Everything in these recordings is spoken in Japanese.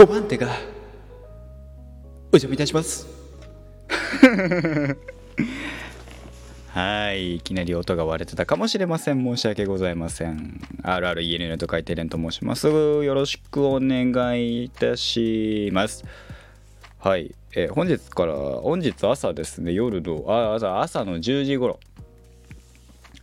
5番手がお邪魔いたします。はいいきなり音が割れてたかもしれません。申し訳ございません。RRENN と書いてレンと申します。よろしくお願いいたします。はい、えー、本日から本日朝ですね。夜のあ朝朝の10時頃。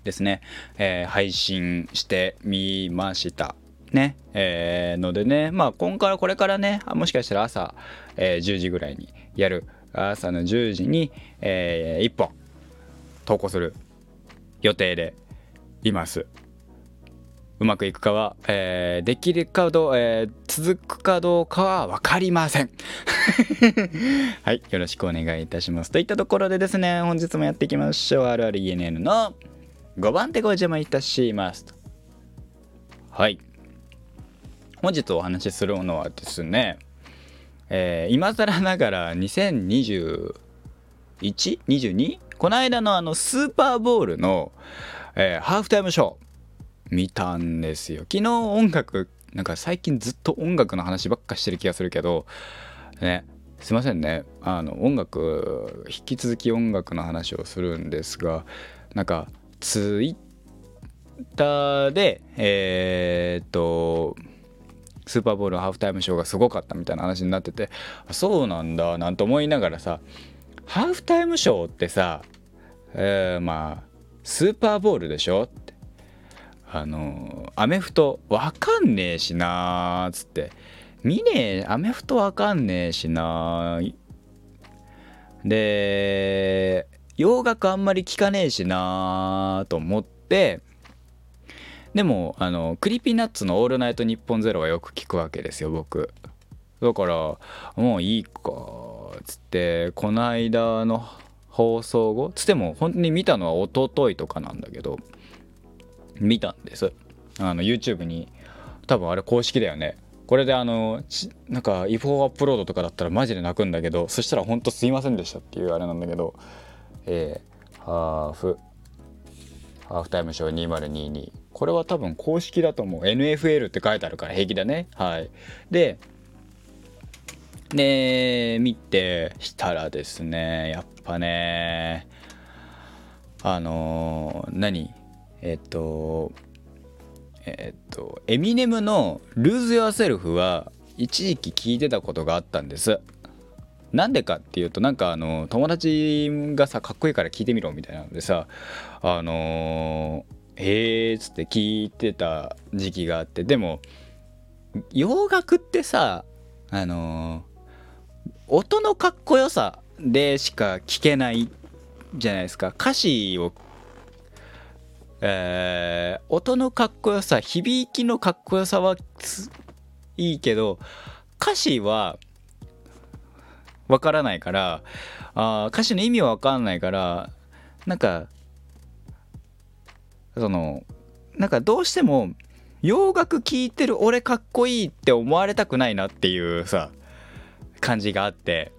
ですね、えー、配信してみました。ね。えー、のでねまあ今からこれからねもしかしたら朝、えー、10時ぐらいにやる。朝の10時に、えー、1本投稿する。予定でいます。うまくいくかは、えー、できるかどう、えー、続くかどうかは分かりません。はいよろしくお願いいたします。といったところでですね本日もやっていきましょう。RRENN の5番手ご邪魔いたします。はい。本日お話しするのはですね、えー、今更ながら 2021?22? この間のあのスーパーボールの、えー、ハーフタイムショー見たんですよ昨日音楽なんか最近ずっと音楽の話ばっかしてる気がするけどねすいませんねあの音楽引き続き音楽の話をするんですがなんかツイッターでえー、っとスーパーボールハーフタイムショーがすごかったみたいな話になっててそうなんだなんて思いながらさハーフタイムショーってさ、えー、まあスーパーボールでしょって。あのアメフトわかんねえしなーっつって。見ねえアメフトわかんねえしなで洋楽あんまり聞かねえしなと思ってでもあの Creepy Nuts の「オールナイトニッポンゼロはよく聞くわけですよ僕。だからもういいかつってこの間の放送後つっても本当に見たのは一昨日とかなんだけど見たんです。あの YouTube に。多分あれ公式だよね。これであのなんか違法アップロードとかだったらマジで泣くんだけどそしたらほんとすいませんでしたっていうあれなんだけどえー、ハーフ。ハーフタイムショー2022これは多分公式だと思う。NFL って書いてあるから平気だね。はい。でで見てしたらですねやっぱねあのー、何？えっとえっとエミネムの「Lose Yourself」は一時期聞いてたことがあったんです。なんでかっていうとなんかあの友達がさかっこいいから聞いてみろみたいなのでさあのー、へえっつって聞いてた時期があってでも洋楽ってさあのー、音のかっこよさでしか聞けないじゃないですか。歌詞をえー、音のかっこよさ響きのかっこよさはいいけど歌詞はわからないからあ歌詞の意味はわかんないからなんかそのなんかどうしても洋楽聴いてる俺かっこいいって思われたくないなっていうさ感じがあって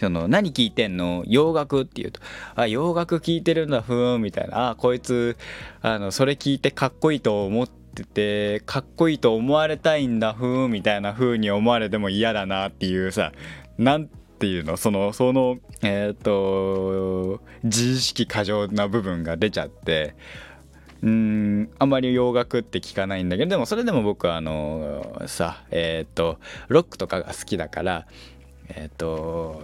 その何聴いてんの？洋楽って言うとあ洋楽聴いてるんだふーんみたいな。あこいつあのそれ聞いてかっこいいと思っててかっこいいと思われたいんだふーんみたいな風に思われても嫌だなっていうさなんていうのそのそのえっ、と自意識過剰な部分が出ちゃってうんあんまり洋楽って聞かないんだけどでもそれでも僕はあのさえっ、とロックとかが好きだからえっ、と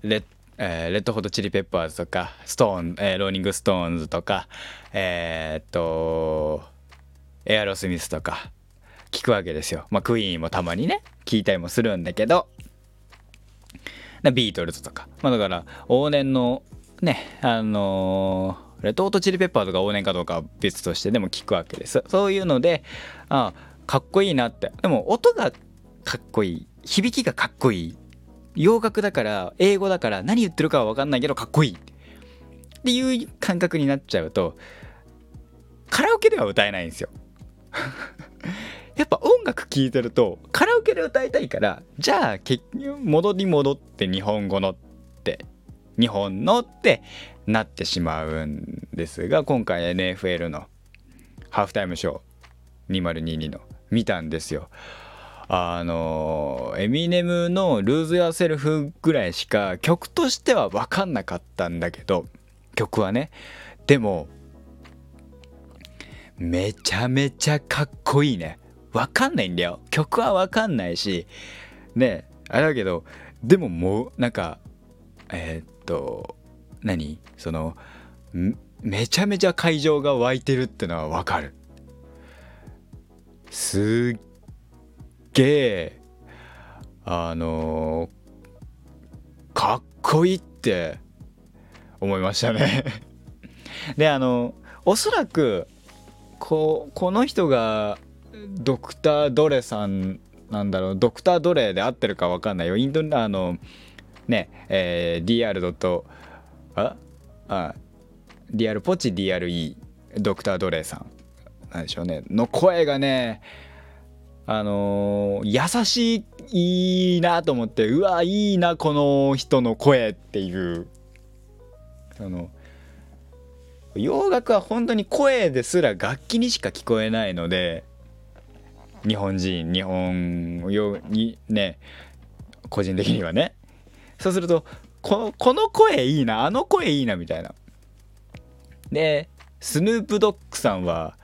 レッえー、レッドホットチリペッパーズとかストーン、えー、ローリングストーンズとかえー、っとエアロスミスとか聞くわけですよ。まあクイーンもたまにね聞いたりもするんだけどビートルズとか。まあだから、往年のね、あのー、レッドホットチリペッパーとか往年かどうかは別としてでも聞くわけです。そういうので、あかっこいいなって。でも音がかっこいい。響きがかっこいい。洋楽だから、英語だから何言ってるかは分かんないけどかっこいい。っていう感覚になっちゃうと、カラオケでは歌えないんですよ。やっぱ音楽聴いてるとカラオケで歌いたいからじゃあ結局戻り戻って日本語のって日本のってなってしまうんですが今回 NFL のハーフタイムショー2022の見たんですよ。あのエミネムの「Lose Yourself」ぐらいしか曲としては分かんなかったんだけど曲はねでもめちゃめちゃかっこいいね分かんないんだよ。曲は分かんないし。ねあれだけどでももうなんかえー、っと何？そのめちゃめちゃ会場が湧いてるってのは分かる。すっげえあのー、かっこいいって思いましたね。であのおそらくここの人がドクター・ドレさんなんだろう。ドクター・ドレで合ってるか分かんないよ。インドあのねえー、DR. あ？あ DR ポチ DRE ドクター・ドレさんなんでしょうね。の声がねあのー、優しいなと思ってうわいいなこの人の声っていう。その洋楽は本当に声ですら楽器にしか聞こえないので日本人日本よにね個人的にはね。そうするとこのこの声いいなあの声いいなみたいな。でスヌープドッグさんは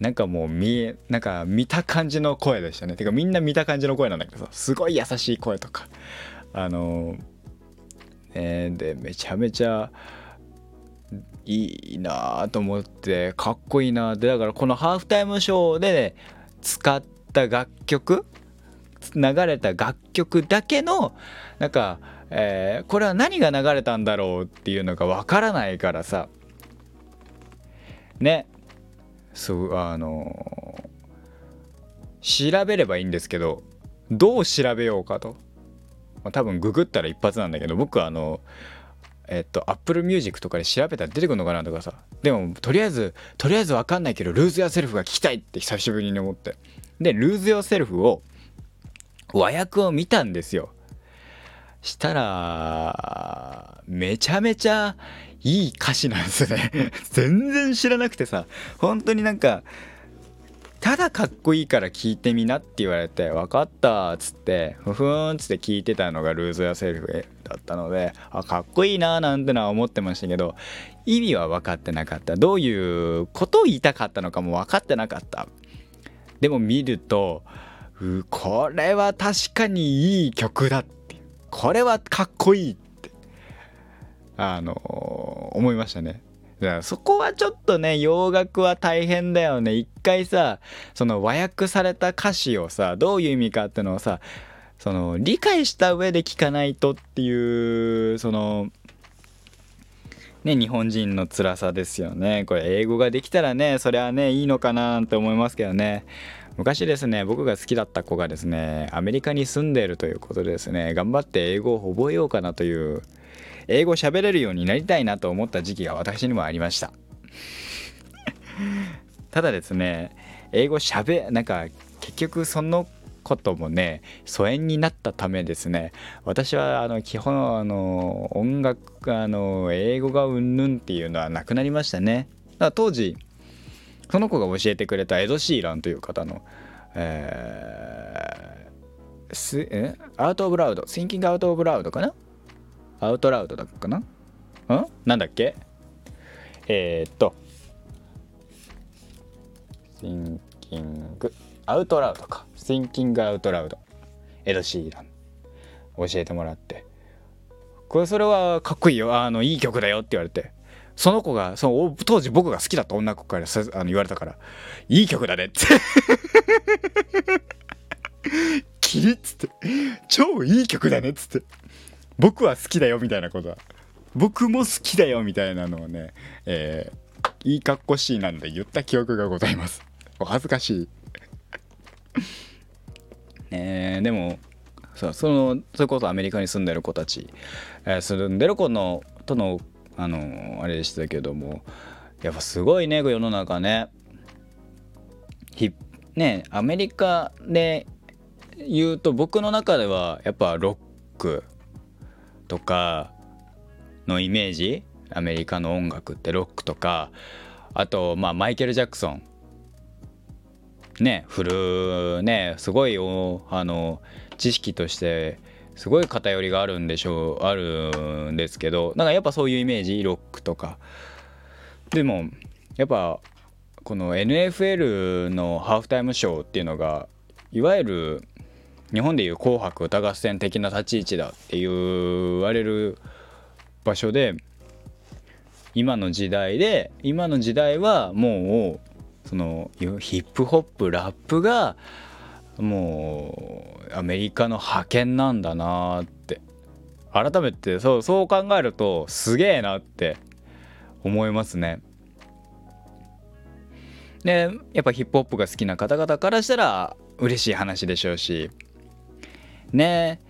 なんかもう見なんか見た感じの声でしたね。てかみんな見た感じの声なんだけどさすごい優しい声とか。あのえー、でめちゃめちゃいいなと思ってかっこいいな。でだからこのハーフタイムショーで使った楽曲？流れた楽曲だけのなんか、えー、これは何が流れたんだろうっていうのがわからないからさ。ね。そうあのー、調べればいいんですけどどう調べようかと、まあ、多分ググったら一発なんだけど僕はあのえっと Apple Music とかで調べたら出てくるのかなとかさ。でもとりあえずとりあえず分かんないけど Lose Yourself が聞きたいって久しぶりに思って。で Lose Yourself を和訳を見たんですよ。したらめちゃめちゃいい歌詞なんですね。全然知らなくてさ本当になんかただかっこいいから聞いてみなって言われて分かったっつってふふーんっつって聞いてたのが Lose Yourself だったのであかっこいいなーなんてのは思ってましたけど意味は分かってなかった。どういうことを言いたかったのかも分かってなかった。でも見るとこれは確かにいい曲だって。これはかっこいいって。あの思いましたね。だからそこはちょっとね洋楽は大変だよね。一回さその和訳された歌詞をさどういう意味かってのをさその理解した上で聞かないとっていうそのね日本人の辛さですよね。これ英語ができたらねそれはねいいのかなって思いますけどね。昔ですね僕が好きだった子がですねアメリカに住んでいるということでですね。頑張って英語を覚えようかなという英語喋れるようになりたいなと思った時期が私にもありました。ただですね英語喋なんか結局そのこともね疎遠になったためですね。私はあの基本あの音楽あの英語がうんぬんっていうのはなくなりましたね。だから当時その子が教えてくれたエド・シーランという方の、えー、すえアウト・オブ・ラウド、シンキング・アウト・オブ・ラウドかな？アウト・ラウドだっかな？ん？なんだっけ？えー、っと、シンキング・アウト・ラウドか。シンキング・アウト・ラウド。エド・シーラン。教えてもらって。これそれはかっこいいよ。あの、いい曲だよって言われて。その子が、その当時僕が好きだった女の子からあの言われたから、いい曲だねって キリッつって、超いい曲だねっつって、僕は好きだよみたいなことは、僕も好きだよみたいなのをね、えー、いいかっこしいなんで言った記憶がございます。お恥ずかしい。ね でも、そそのそれこそアメリカに住んでる子たち、えー、住んでる子のとのあのあれでしたけどもやっぱすごいね世の中ね。ひねアメリカで言うと僕の中ではやっぱロックとかのイメージアメリカの音楽ってロックとかあとまあマイケル・ジャクソンね振るねすごいあの知識としてすごい偏りがあるんでしょうあるんですけどなんかやっぱそういうイメージ？ロックとか。でもやっぱこの NFL のハーフタイムショーっていうのがいわゆる日本でいう「紅白歌合戦」的な立ち位置だって言われる場所で今の時代で今の時代はもうそのヒップホップラップがもうアメリカの覇権なんだなって。改めてそうそう考えるとすげえなって思いますね。でやっぱヒップホップが好きな方々からしたら嬉しい話でしょうし。ね。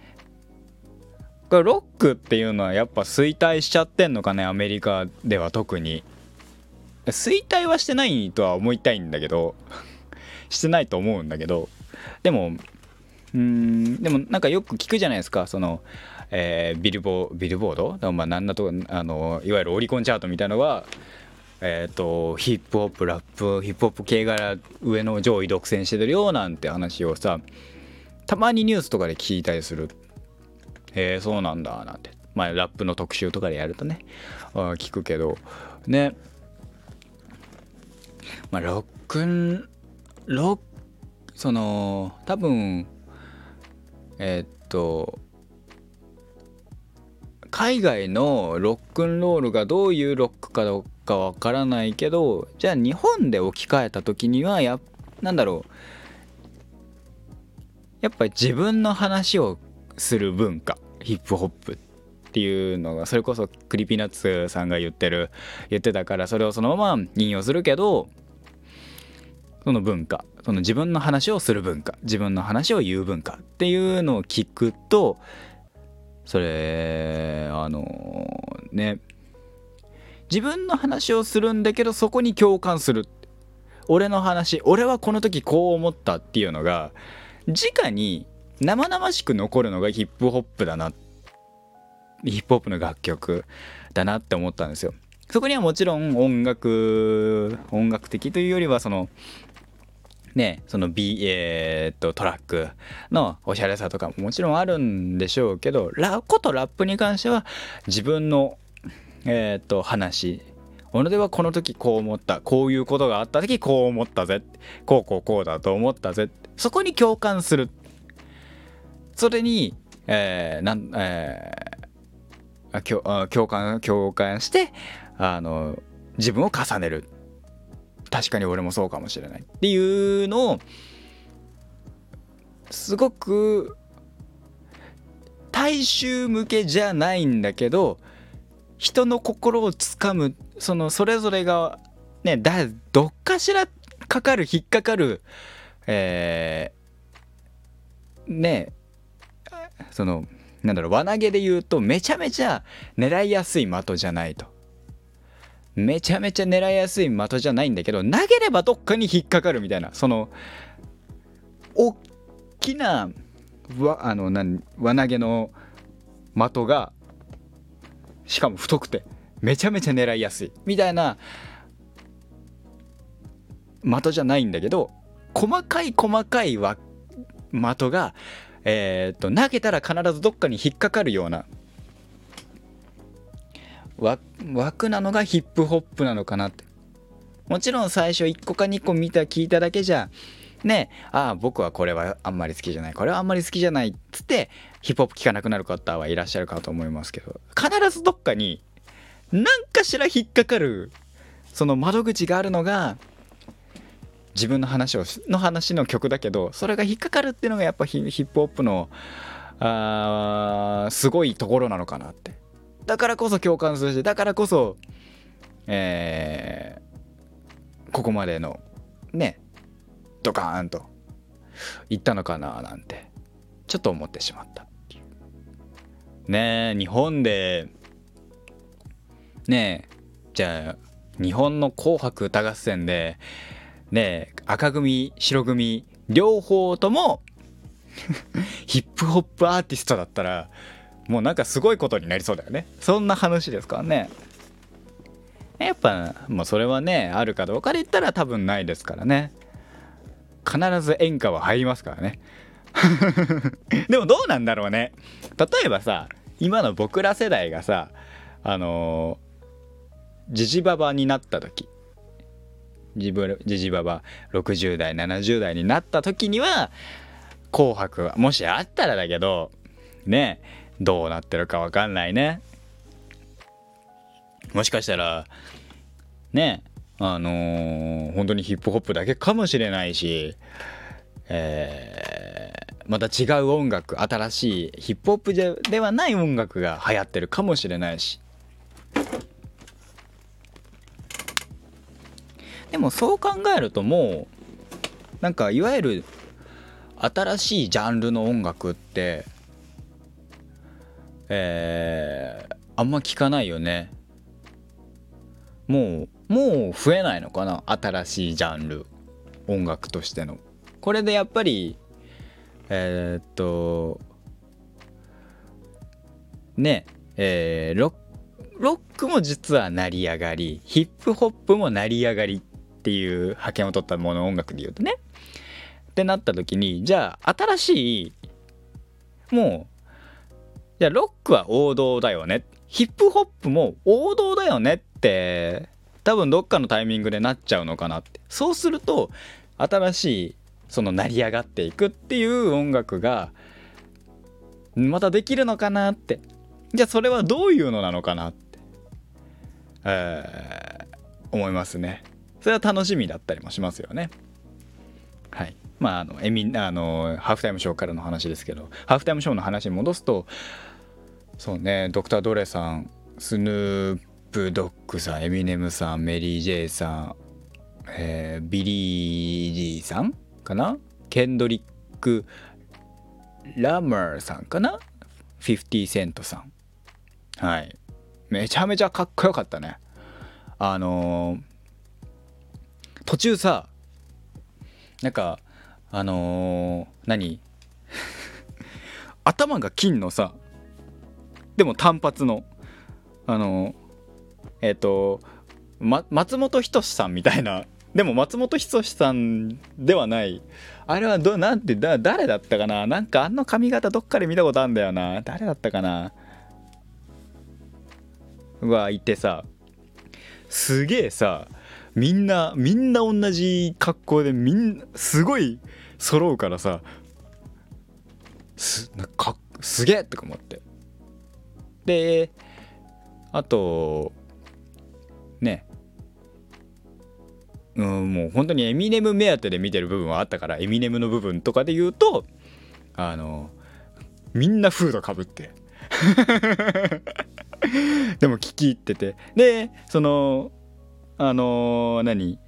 これロックっていうのはやっぱ衰退しちゃってんのかねアメリカでは特に。衰退はしてないとは思いたいんだけど してないと思うんだけどでもうんでもなんかよく聞くじゃないですか。その、えー、ビルボビルボード？まあ何だとあのいわゆるオリコンチャートみたいのはえ、ー、とヒップホップラップヒップホップ系が上の上位独占してるよなんて話をさたまにニュースとかで聞いたりする。へえそうなんだなんて。まあラップの特集とかでやるとね聞くけど。ね。まあロックンロッその多分えー、っと海外のロックンロールがどういうロックかどうかわからないけどじゃあ日本で置き換えた時にはやなんだろう。やっぱり自分の話をする文化ヒップホップって。っていうのがそれこそ Creepy Nuts さんが言ってる言ってたからそれをそのまま引用するけどその文化その自分の話をする文化自分の話を言う文化っていうのを聞くとそれあのね自分の話をするんだけどそこに共感する。俺の話俺はこの時こう思ったっていうのが直に生々しく残るのがヒップホップだなってヒップホップの楽曲だなって思ったんですよ。そこにはもちろん音楽音楽的というよりはそのね、その B、えー、っとトラックのおしゃれさとかももちろんあるんでしょうけどラことラップに関しては自分の、えー、っと話俺ではこの時こう思ったこういうことがあった時こう思ったぜこうこうこうだと思ったぜそこに共感する。それに、えーなんえー、共感共感してあの自分を重ねる。確かに俺もそうかもしれないっていうのをすごく大衆向けじゃないんだけど人の心をつかむそのそれぞれがねだどっかしらかかる引っかかるえー、ねそのなんだろう輪投げで言うとめちゃめちゃ狙いやすい的じゃないと。めちゃめちゃ狙いやすい的じゃないんだけど投げればどっかに引っかかるみたいなその大きなわあの何輪投げの的がしかも太くてめちゃめちゃ狙いやすいみたいな的じゃないんだけど細かい細かい的が、えー、っと投げたら必ずどっかに引っかかるような枠なのがヒップホップなのかなって。もちろん最初1個か2個見た聞いただけじゃねああ僕はこれはあんまり好きじゃない。これはあんまり好きじゃないっつってヒップホップ聴かなくなる方はいらっしゃるかと思いますけど必ずどっかに何かしら引っかかるその窓口があるのが自分の話をの話の曲だけどそれが引っかかるっていうのがやっぱヒップホップのあすごいところなのかなって。だからこそ共感するしだからこそえー、ここまでのねドカーンといったのかななんてちょっと思ってしまったっていう。ねえ日本でねえじゃあ日本の「紅白歌合戦で」ね赤組白組両方ともヒップホップアーティストだったらもうなんかすごいことになりそうだよね。そんな話ですからね。やっぱもうそれはねあるかどうかで言ったら多分ないですからね。必ず演歌は入りますからね。でもどうなんだろうね。例えばさ今の僕ら世代がさあのジジババになった時。ジジジババ60代70代になった時には「紅白」もしあったらだけどねどうなってるか分かんないね。もしかしたらねあのー、本当にヒップホップだけかもしれないし、えー、また違う音楽新しいヒップホップではない音楽が流行ってるかもしれないし。でもそう考えるともうなんかいわゆる新しいジャンルの音楽ってえー、あんま聞かないよね。もうもう増えないのかな新しいジャンル音楽としての。これでやっぱりえー、っとねえー、ロックも実は成り上がりヒップホップも成り上がりっていう派遣を取ったもの音楽で言うとね。ってなった時にじゃあ新しいもうじゃあロックは王道だよね。ヒップホップも王道だよねって多分どっかのタイミングでなっちゃうのかなって。そうすると新しいその成り上がっていくっていう音楽がまたできるのかなって。じゃあそれはどういうのなのかなって、えー、思いますね。それは楽しみだったりもしますよね。はい。まああのエミあのハーフタイムショーからの話ですけどハーフタイムショーの話に戻すとそうねドクター・ドレさんスヌープ・ドッグさんエミネムさんメリー・ジェイさん、えー、ブライジさんかな？ケンドリック・ラマーさんかな？50セントさん。はい。めちゃめちゃかっこよかったね。あのー、途中さなんかあのー、何？頭が金のさでも単発のあのー、えっ、と、ま、松本人志さんみたいなでも松本人志さんではない。あれはどなんてだ誰だったかな？なんかあの髪型どっかで見たことあるんだよな。誰だったかな？はいてさすげえさみんなみんな同じ格好でみんなすごい揃うからさすかすげえとか思って。であとね。うん、もう本当にエミネム目当てで見てる部分はあったからエミネムの部分とかで言うとあのみんなフードかぶって。でも聞き入ってて。でそのあのー、何？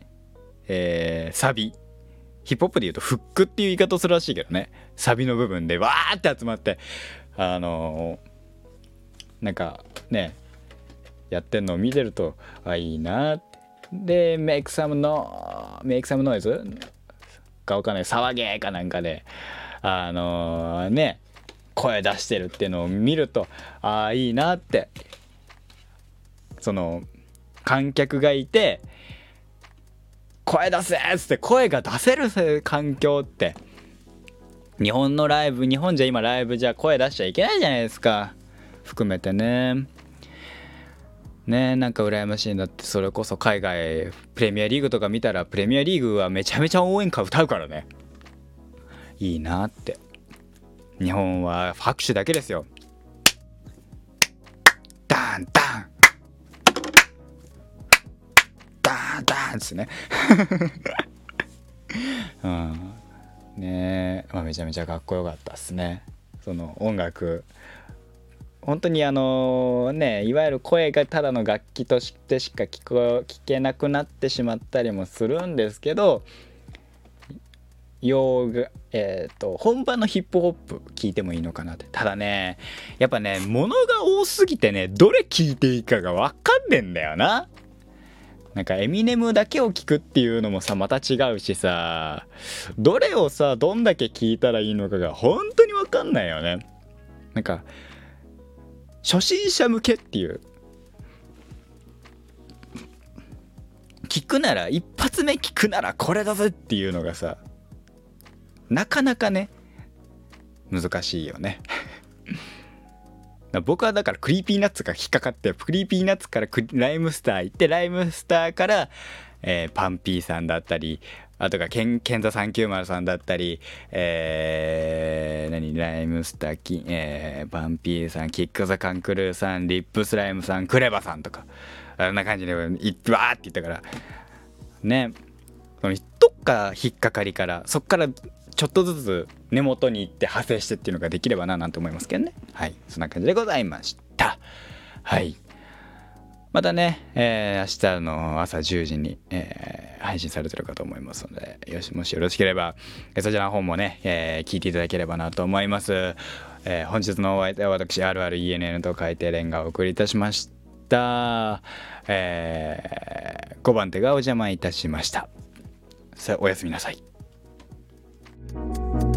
えー、サビ。ヒップホップで言うとフックっていう言い方するらしいけどね。サビの部分でわーって集まってあのー、なんかねやってんのを見てるとあいいなって。で、make some no make some noise かわかんない、騒げかなんかで、あのー、ね、声出してるっていうのを見ると、ああ、いいなって、その、観客がいて、声出せっつって声が出せる環境って、日本のライブ、日本じゃ今ライブじゃ声出しちゃいけないじゃないですか。含めてね。ねなんか羨ましいんだってそれこそ海外プレミアリーグとか見たらプレミアリーグはめちゃめちゃ応援歌歌うからねいいなって日本は拍手だけですよダンダンダンダンですね。うん。ねまあ、めちゃめちゃかっこよかったっすね。その音楽。本当にあのねいわゆる声がただの楽器としてしか聞こ聞けなくなってしまったりもするんですけど洋画えっ、ー、と本場のヒップホップ聞いてもいいのかなって。ただねやっぱね物が多すぎてねどれ聞いていいかが分かんねえんだよな。なんかエミネムだけを聞くっていうのもさまた違うしさどれをさどんだけ聞いたらいいのかが本当に分かんないよね。なんか初心者向けっていう。聞くなら一発目聞くならこれだぜっていうのがさなかなかね難しいよね。僕はだから Creepy Nuts が引っかかって Creepy Nuts からライムスター行ってライムスターから、えー、 PUNPEE さんだったりあとが KEN KEN THE 390さんだったり、えー、何ライムスターキ、えー、 PUNPEE さん KICK THE CAN CREW さん RIP SLYME さん KREVA さんとかあんな感じでわーって言ったからねそのどっか引っかかりからそっからちょっとずつ根元に行って派生してっていうのができればななんて思いますけどね。はい。そんな感じでございました。はい。またね、えー、明日の朝10時に、えー、配信されてるかと思いますのでよしもしよろしければ、えー、そちらの方もね、えー、聞いていただければなと思います、えー、本日のお相手は私 RRENN と書いてレンガをお送りいたしました、えー、5番手がお邪魔いたしました。さあおやすみなさい。Thank you.